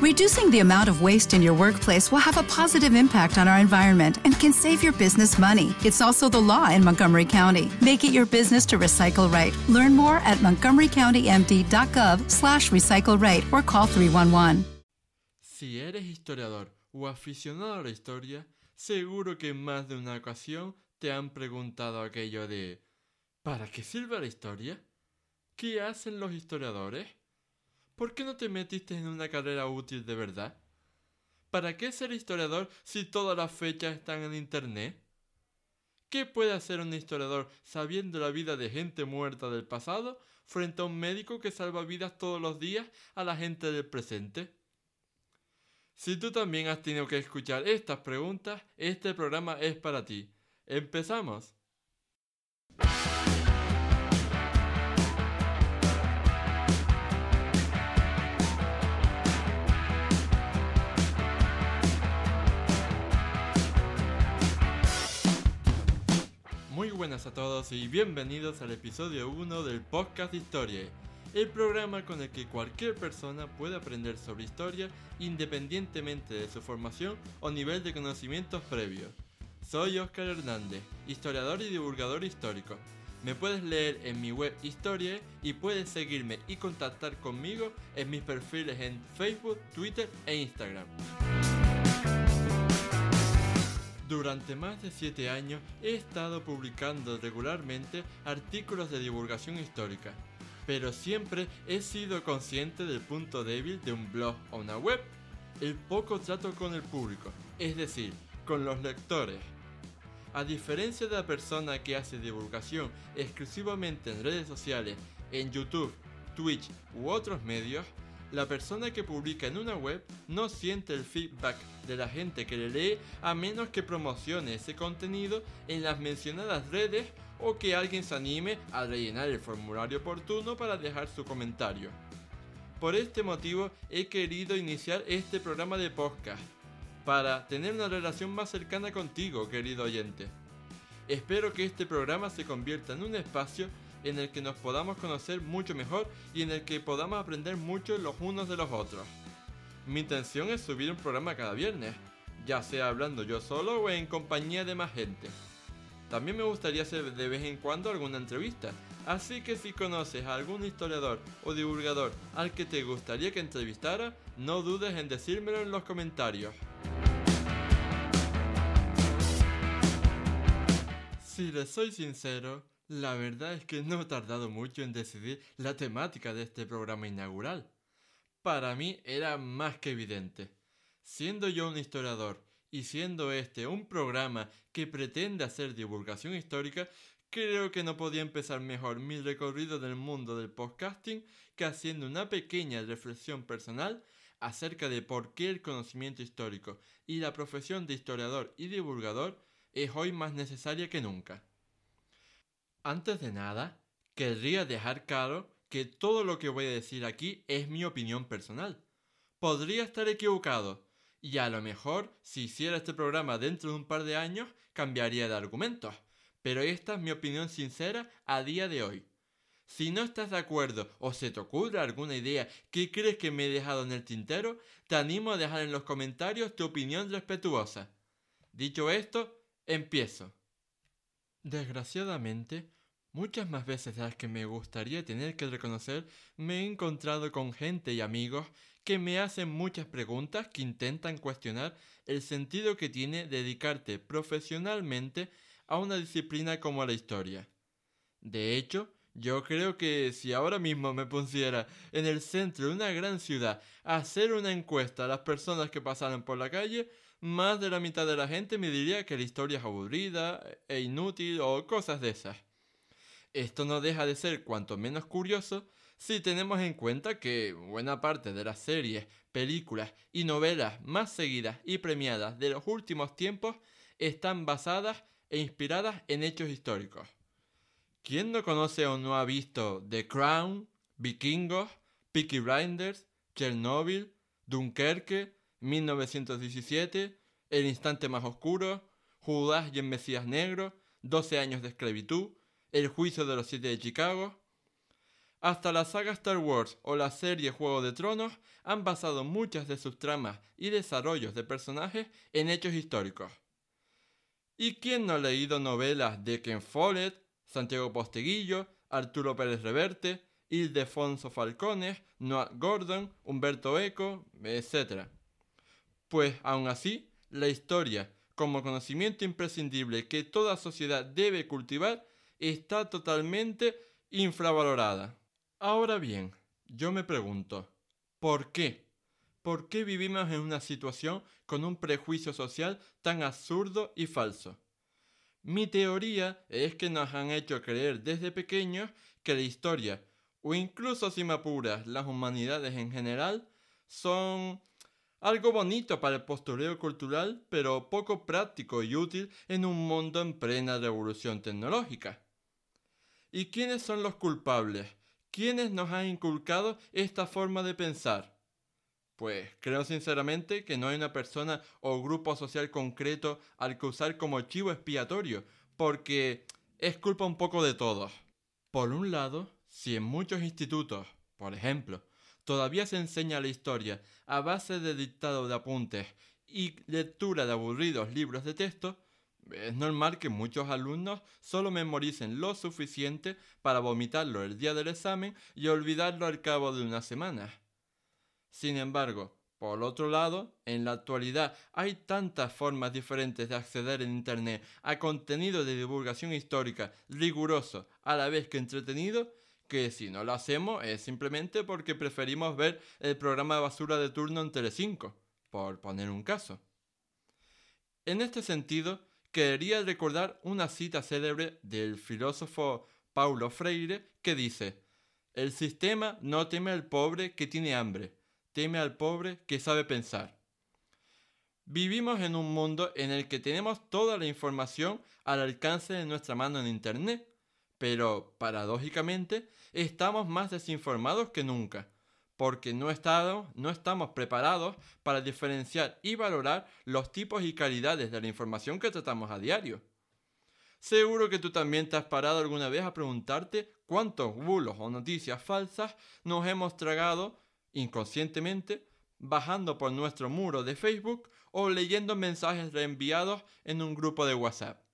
Reducing the amount of waste in your workplace will have a positive impact on our environment and can save your business money. It's also the law in Montgomery County. Make it your business to recycle right. Learn more at montgomerycountymd.gov slash recycle right or call 311. Si eres historiador o aficionado a la historia, seguro que en más de una ocasión te han preguntado aquello de ¿Para qué sirve la historia? ¿Qué hacen los historiadores? ¿Por qué no te metiste en una carrera útil de verdad? ¿Para qué ser historiador si todas las fechas están en Internet? ¿Qué puede hacer un historiador sabiendo la vida de gente muerta del pasado frente a un médico que salva vidas todos los días a la gente del presente? Si tú también has tenido que escuchar estas preguntas, este programa es para ti. ¡Empezamos! Buenas a todos y bienvenidos al episodio 1 del podcast Historia, el programa con el que cualquier persona puede aprender sobre historia independientemente de su formación o nivel de conocimientos previos. Soy Oscar Hernández, historiador y divulgador histórico. Me puedes leer en mi web Historia y puedes seguirme y contactar conmigo en mis perfiles en Facebook, Twitter e Instagram. Durante más de 7 años he estado publicando regularmente artículos de divulgación histórica, pero siempre he sido consciente del punto débil de un blog o una web, el poco trato con el público, es decir, con los lectores. A diferencia de la persona que hace divulgación exclusivamente en redes sociales, en YouTube, Twitch u otros medios, la persona que publica en una web no siente el feedback de la gente que le lee a menos que promocione ese contenido en las mencionadas redes o que alguien se anime a rellenar el formulario oportuno para dejar su comentario. Por este motivo he querido iniciar este programa de podcast para tener una relación más cercana contigo, querido oyente. Espero que este programa se convierta en un espacio en el que nos podamos conocer mucho mejor y en el que podamos aprender mucho los unos de los otros. Mi intención es subir un programa cada viernes, ya sea hablando yo solo o en compañía de más gente. También me gustaría hacer de vez en cuando alguna entrevista, así que si conoces a algún historiador o divulgador al que te gustaría que entrevistara, no dudes en decírmelo en los comentarios. Si les soy sincero, la verdad es que no he tardado mucho en decidir la temática de este programa inaugural. Para mí era más que evidente. Siendo yo un historiador y siendo este un programa que pretende hacer divulgación histórica, creo que no podía empezar mejor mi recorrido del mundo del podcasting que haciendo una pequeña reflexión personal acerca de por qué el conocimiento histórico y la profesión de historiador y divulgador es hoy más necesaria que nunca. Antes de nada, querría dejar claro que todo lo que voy a decir aquí es mi opinión personal. Podría estar equivocado, y a lo mejor, si hiciera este programa dentro de un par de años, cambiaría de argumentos, pero esta es mi opinión sincera a día de hoy. Si no estás de acuerdo o se te ocurre alguna idea que crees que me he dejado en el tintero, te animo a dejar en los comentarios tu opinión respetuosa. Dicho esto, empiezo. Desgraciadamente, Muchas más veces de las que me gustaría tener que reconocer, me he encontrado con gente y amigos que me hacen muchas preguntas que intentan cuestionar el sentido que tiene dedicarte profesionalmente a una disciplina como la historia. De hecho, yo creo que si ahora mismo me pusiera en el centro de una gran ciudad a hacer una encuesta a las personas que pasaran por la calle, más de la mitad de la gente me diría que la historia es aburrida e inútil o cosas de esas. Esto no deja de ser cuanto menos curioso si tenemos en cuenta que buena parte de las series, películas y novelas más seguidas y premiadas de los últimos tiempos están basadas e inspiradas en hechos históricos. ¿Quién no conoce o no ha visto The Crown, Vikingos, Peaky Blinders, Chernobyl, Dunkerque, 1917, El instante más oscuro, Judas y el Mesías Negro, 12 años de esclavitud, el juicio de los siete de Chicago. Hasta la saga Star Wars o la serie Juego de Tronos han basado muchas de sus tramas y desarrollos de personajes en hechos históricos. ¿Y quién no ha leído novelas de Ken Follett, Santiago Posteguillo, Arturo Pérez Reverte, Ildefonso Falcones, Noah Gordon, Humberto Eco, etc.? Pues aún así, la historia, como conocimiento imprescindible que toda sociedad debe cultivar, está totalmente infravalorada. Ahora bien, yo me pregunto, ¿por qué? ¿Por qué vivimos en una situación con un prejuicio social tan absurdo y falso? Mi teoría es que nos han hecho creer desde pequeños que la historia, o incluso si me apuras, las humanidades en general, son algo bonito para el postureo cultural, pero poco práctico y útil en un mundo en plena revolución tecnológica. ¿Y quiénes son los culpables? ¿Quiénes nos han inculcado esta forma de pensar? Pues creo sinceramente que no hay una persona o grupo social concreto al que usar como chivo expiatorio, porque es culpa un poco de todos. Por un lado, si en muchos institutos, por ejemplo, todavía se enseña la historia a base de dictado de apuntes y lectura de aburridos libros de texto, es normal que muchos alumnos solo memoricen lo suficiente para vomitarlo el día del examen y olvidarlo al cabo de una semana. Sin embargo, por otro lado, en la actualidad hay tantas formas diferentes de acceder en Internet a contenido de divulgación histórica riguroso a la vez que entretenido, que si no lo hacemos es simplemente porque preferimos ver el programa de basura de turno en Telecinco, por poner un caso. En este sentido, quería recordar una cita célebre del filósofo Paulo Freire que dice, El sistema no teme al pobre que tiene hambre, teme al pobre que sabe pensar. Vivimos en un mundo en el que tenemos toda la información al alcance de nuestra mano en Internet, pero paradójicamente estamos más desinformados que nunca porque no, estamos preparados para diferenciar y valorar los tipos y calidades de la información que tratamos a diario. Seguro que tú también te has parado alguna vez a preguntarte cuántos bulos o noticias falsas nos hemos tragado inconscientemente bajando por nuestro muro de Facebook o leyendo mensajes reenviados en un grupo de WhatsApp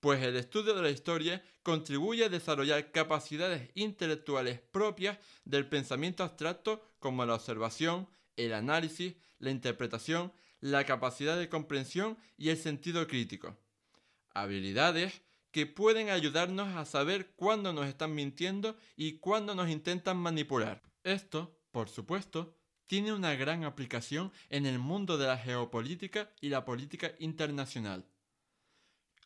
pues el estudio de la historia contribuye a desarrollar capacidades intelectuales propias del pensamiento abstracto como la observación, el análisis, la interpretación, la capacidad de comprensión y el sentido crítico. Habilidades que pueden ayudarnos a saber cuándo nos están mintiendo y cuándo nos intentan manipular. Esto, por supuesto, tiene una gran aplicación en el mundo de la geopolítica y la política internacional.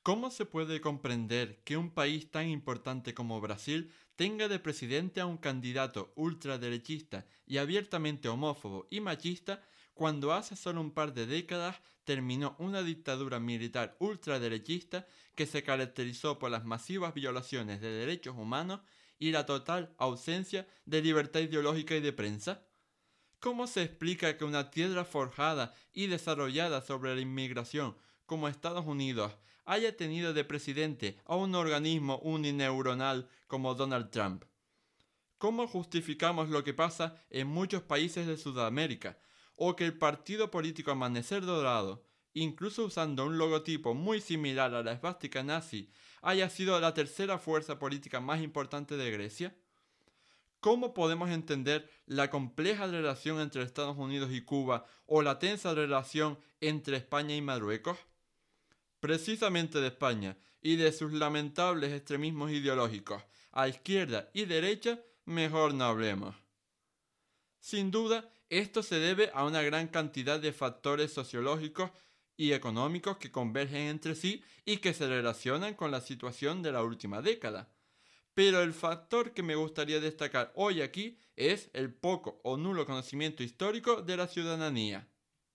¿Cómo se puede comprender que un país tan importante como Brasil tenga de presidente a un candidato ultraderechista y abiertamente homófobo y machista cuando hace solo un par de décadas terminó una dictadura militar ultraderechista que se caracterizó por las masivas violaciones de derechos humanos y la total ausencia de libertad ideológica y de prensa? ¿Cómo se explica que una tierra forjada y desarrollada sobre la inmigración como Estados Unidos haya tenido de presidente a un organismo unineuronal como Donald Trump. ¿Cómo justificamos lo que pasa en muchos países de Sudamérica? O que el partido político Amanecer Dorado, incluso usando un logotipo muy similar a la esvástica nazi, haya sido la tercera fuerza política más importante de Grecia? ¿Cómo podemos entender la compleja relación entre Estados Unidos y Cuba o la tensa relación entre España y Marruecos? Precisamente de España y de sus lamentables extremismos ideológicos, a izquierda y derecha, mejor no hablemos. Sin duda, esto se debe a una gran cantidad de factores sociológicos y económicos que convergen entre sí y que se relacionan con la situación de la última década. Pero el factor que me gustaría destacar hoy aquí es el poco o nulo conocimiento histórico de la ciudadanía.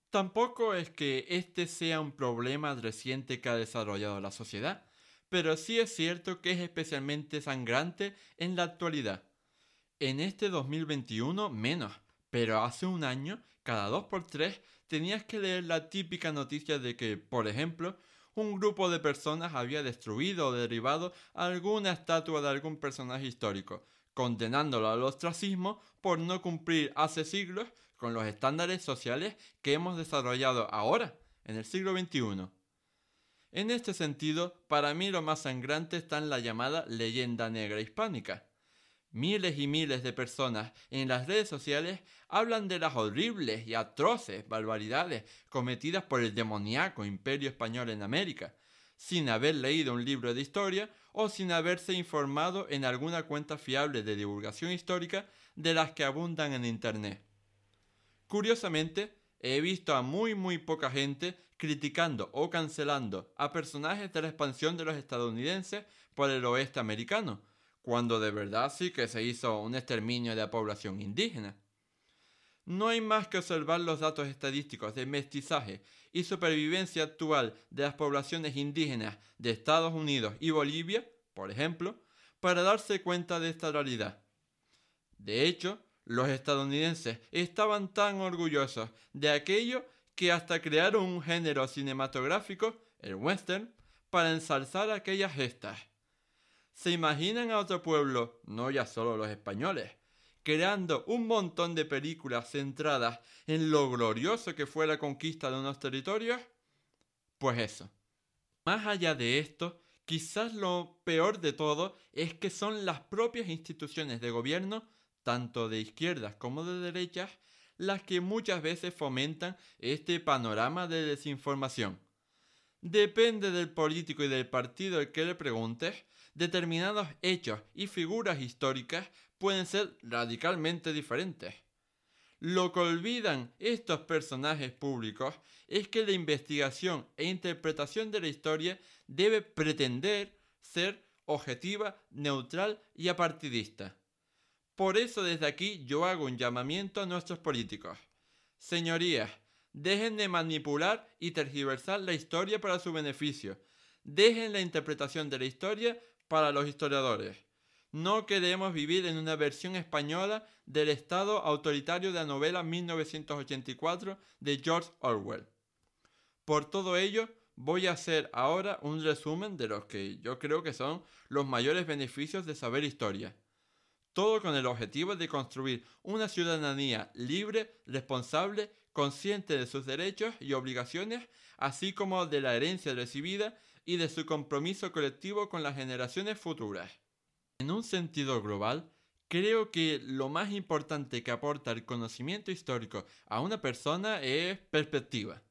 Tampoco es que este sea un problema reciente que ha desarrollado la sociedad, pero sí es cierto que es especialmente sangrante en la actualidad. En este 2021 menos, pero hace un año, cada dos por tres, tenías que leer la típica noticia de que, por ejemplo, un grupo de personas había destruido o derribado alguna estatua de algún personaje histórico, condenándolo al ostracismo por no cumplir hace siglos con los estándares sociales que hemos desarrollado ahora, en el siglo XXI. En este sentido, para mí lo más sangrante está en la llamada leyenda negra hispánica. Miles y miles de personas en las redes sociales hablan de las horribles y atroces barbaridades cometidas por el demoníaco imperio español en América, sin haber leído un libro de historia o sin haberse informado en alguna cuenta fiable de divulgación histórica de las que abundan en Internet. Curiosamente, he visto a muy muy poca gente criticando o cancelando a personajes de la expansión de los estadounidenses por el oeste americano, cuando de verdad sí que se hizo un exterminio de la población indígena. No hay más que observar los datos estadísticos de mestizaje y supervivencia actual de las poblaciones indígenas de Estados Unidos y Bolivia, por ejemplo, para darse cuenta de esta realidad. De hecho, los estadounidenses estaban tan orgullosos de aquello que hasta crearon un género cinematográfico, el western, para ensalzar aquellas gestas. ¿Se imaginan a otro pueblo, no ya solo los españoles, creando un montón de películas centradas en lo glorioso que fue la conquista de unos territorios? Pues eso. Más allá de esto, quizás lo peor de todo es que son las propias instituciones de gobierno tanto de izquierdas como de derechas, las que muchas veces fomentan este panorama de desinformación. Depende del político y del partido al que le preguntes, determinados hechos y figuras históricas pueden ser radicalmente diferentes. Lo que olvidan estos personajes públicos es que la investigación e interpretación de la historia debe pretender ser objetiva, neutral y apartidista. Por eso desde aquí yo hago un llamamiento a nuestros políticos. Señorías, dejen de manipular y tergiversar la historia para su beneficio. Dejen la interpretación de la historia para los historiadores. No queremos vivir en una versión española del Estado autoritario de la novela 1984 de George Orwell. Por todo ello, voy a hacer ahora un resumen de los que yo creo que son los mayores beneficios de saber historia todo con el objetivo de construir una ciudadanía libre, responsable, consciente de sus derechos y obligaciones, así como de la herencia recibida y de su compromiso colectivo con las generaciones futuras. En un sentido global, creo que lo más importante que aporta el conocimiento histórico a una persona es perspectiva.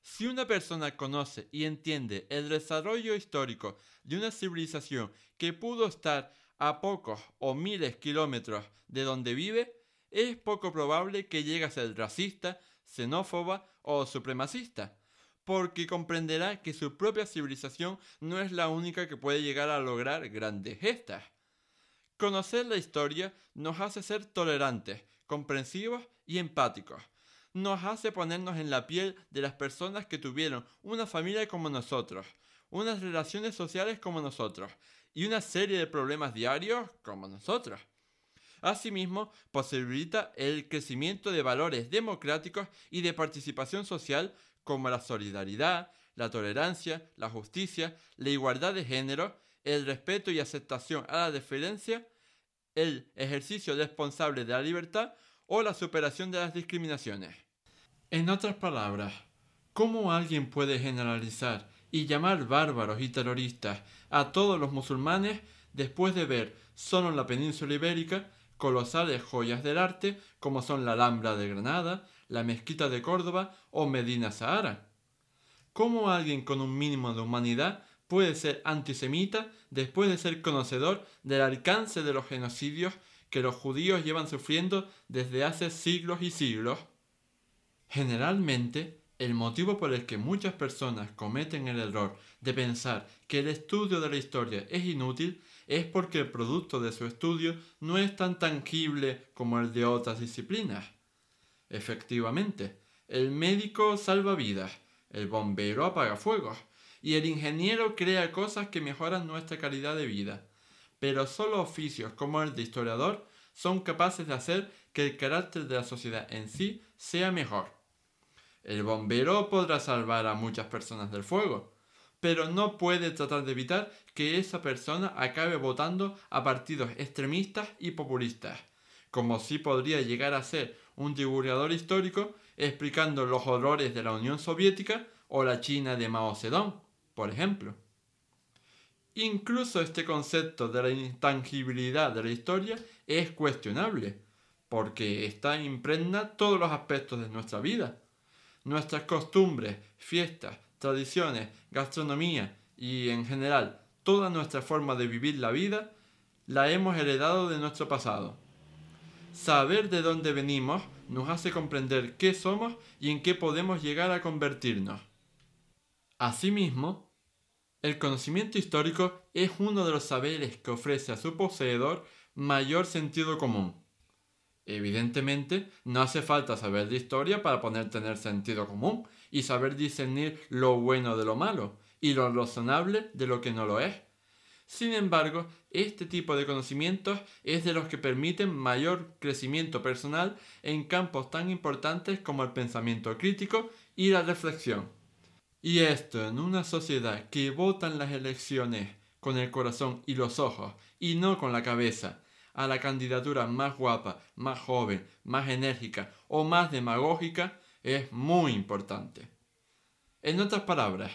Si una persona conoce y entiende el desarrollo histórico de una civilización que pudo estar a pocos o miles kilómetros de donde vive, es poco probable que llegue a ser racista, xenófoba o supremacista, porque comprenderá que su propia civilización no es la única que puede llegar a lograr grandes gestas. Conocer la historia nos hace ser tolerantes, comprensivos y empáticos. Nos hace ponernos en la piel de las personas que tuvieron una familia como nosotros, unas relaciones sociales como nosotros, y una serie de problemas diarios como nosotros. Asimismo, posibilita el crecimiento de valores democráticos y de participación social como la solidaridad, la tolerancia, la justicia, la igualdad de género, el respeto y aceptación a la diferencia, el ejercicio responsable de la libertad o la superación de las discriminaciones. En otras palabras, ¿cómo alguien puede generalizar y llamar bárbaros y terroristas a todos los musulmanes después de ver solo en la península ibérica colosales joyas del arte como son la Alhambra de Granada, la Mezquita de Córdoba o Medina Sahara. ¿Cómo alguien con un mínimo de humanidad puede ser antisemita después de ser conocedor del alcance de los genocidios que los judíos llevan sufriendo desde hace siglos y siglos? Generalmente, el motivo por el que muchas personas cometen el error de pensar que el estudio de la historia es inútil es porque el producto de su estudio no es tan tangible como el de otras disciplinas. Efectivamente, el médico salva vidas, el bombero apaga fuegos y el ingeniero crea cosas que mejoran nuestra calidad de vida. Pero solo oficios como el de historiador son capaces de hacer que el carácter de la sociedad en sí sea mejor. El bombero podrá salvar a muchas personas del fuego, pero no puede tratar de evitar que esa persona acabe votando a partidos extremistas y populistas, como si podría llegar a ser un divulgador histórico explicando los horrores de la Unión Soviética o la China de Mao Zedong, por ejemplo. Incluso este concepto de la intangibilidad de la historia es cuestionable, porque está impregna todos los aspectos de nuestra vida. Nuestras costumbres, fiestas, tradiciones, gastronomía y en general toda nuestra forma de vivir la vida la hemos heredado de nuestro pasado. Saber de dónde venimos nos hace comprender qué somos y en qué podemos llegar a convertirnos. Asimismo, el conocimiento histórico es uno de los saberes que ofrece a su poseedor mayor sentido común. Evidentemente, no hace falta saber de historia para poder tener sentido común y saber discernir lo bueno de lo malo y lo razonable de lo que no lo es. Sin embargo, este tipo de conocimientos es de los que permiten mayor crecimiento personal en campos tan importantes como el pensamiento crítico y la reflexión. Y esto en una sociedad que vota en las elecciones con el corazón y los ojos y no con la cabeza a la candidatura más guapa, más joven, más enérgica o más demagógica es muy importante. En otras palabras,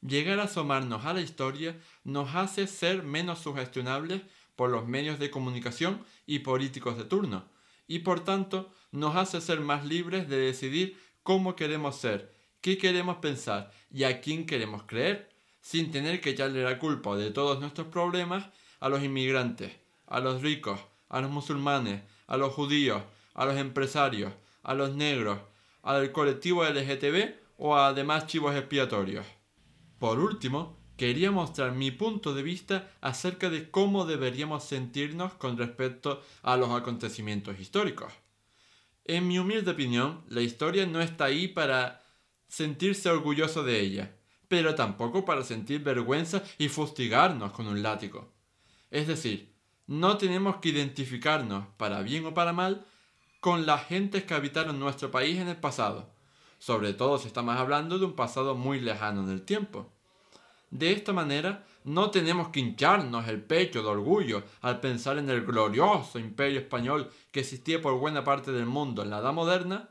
llegar a asomarnos a la historia nos hace ser menos sugestionables por los medios de comunicación y políticos de turno, y por tanto nos hace ser más libres de decidir cómo queremos ser qué queremos pensar y a quién queremos creer, sin tener que echarle la culpa de todos nuestros problemas a los inmigrantes, a los ricos, a los musulmanes, a los judíos, a los empresarios, a los negros, al colectivo LGTB o a demás chivos expiatorios. Por último, quería mostrar mi punto de vista acerca de cómo deberíamos sentirnos con respecto a los acontecimientos históricos. En mi humilde opinión, la historia no está ahí para sentirse orgulloso de ella, pero tampoco para sentir vergüenza y fustigarnos con un látigo. Es decir, no tenemos que identificarnos, para bien o para mal, con las gentes que habitaron nuestro país en el pasado, sobre todo si estamos hablando de un pasado muy lejano en el tiempo. De esta manera, no tenemos que hincharnos el pecho de orgullo al pensar en el glorioso imperio español que existía por buena parte del mundo en la Edad Moderna,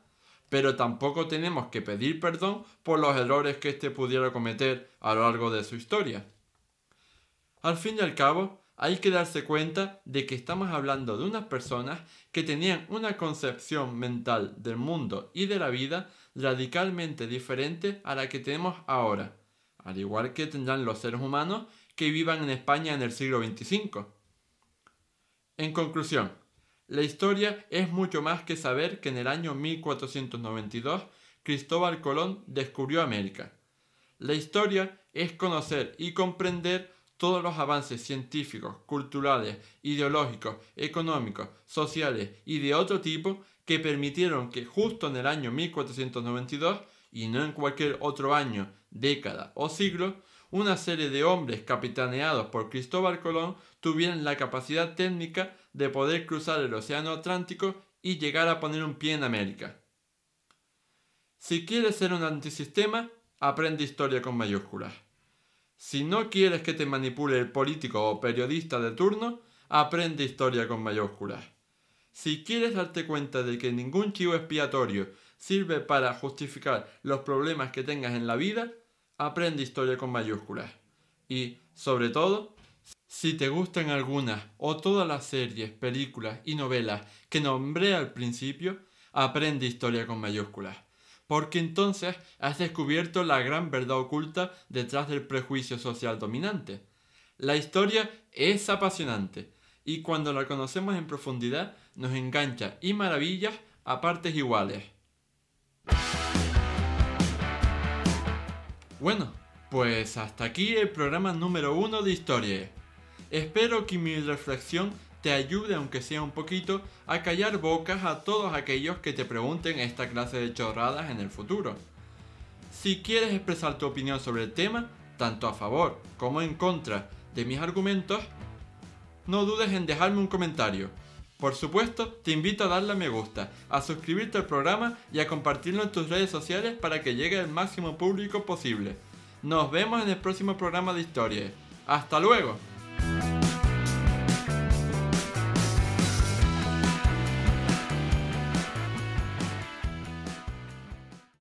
pero tampoco tenemos que pedir perdón por los errores que éste pudiera cometer a lo largo de su historia. Al fin y al cabo, hay que darse cuenta de que estamos hablando de unas personas que tenían una concepción mental del mundo y de la vida radicalmente diferente a la que tenemos ahora, al igual que tendrán los seres humanos que vivan en España en el siglo XXV. En conclusión, la historia es mucho más que saber que en el año 1492 Cristóbal Colón descubrió América. La historia es conocer y comprender todos los avances científicos, culturales, ideológicos, económicos, sociales y de otro tipo que permitieron que justo en el año 1492, y no en cualquier otro año, década o siglo, una serie de hombres capitaneados por Cristóbal Colón tuvieran la capacidad técnica de poder cruzar el Océano Atlántico y llegar a poner un pie en América. Si quieres ser un antisistema, aprende historia con mayúsculas. Si no quieres que te manipule el político o periodista de turno, aprende historia con mayúsculas. Si quieres darte cuenta de que ningún chivo expiatorio sirve para justificar los problemas que tengas en la vida, aprende historia con mayúsculas. Y, sobre todo, si te gustan algunas o todas las series, películas y novelas que nombré al principio, aprende historia con mayúsculas. Porque entonces has descubierto la gran verdad oculta detrás del prejuicio social dominante. La historia es apasionante y cuando la conocemos en profundidad nos engancha y maravillas a partes iguales. Bueno, pues hasta aquí el programa número uno de historia. Espero que mi reflexión te ayude, aunque sea un poquito, a callar bocas a todos aquellos que te pregunten esta clase de chorradas en el futuro. Si quieres expresar tu opinión sobre el tema, tanto a favor como en contra de mis argumentos, no dudes en dejarme un comentario. Por supuesto, te invito a darle a me gusta, a suscribirte al programa y a compartirlo en tus redes sociales para que llegue al máximo público posible. Nos vemos en el próximo programa de historia. ¡Hasta luego!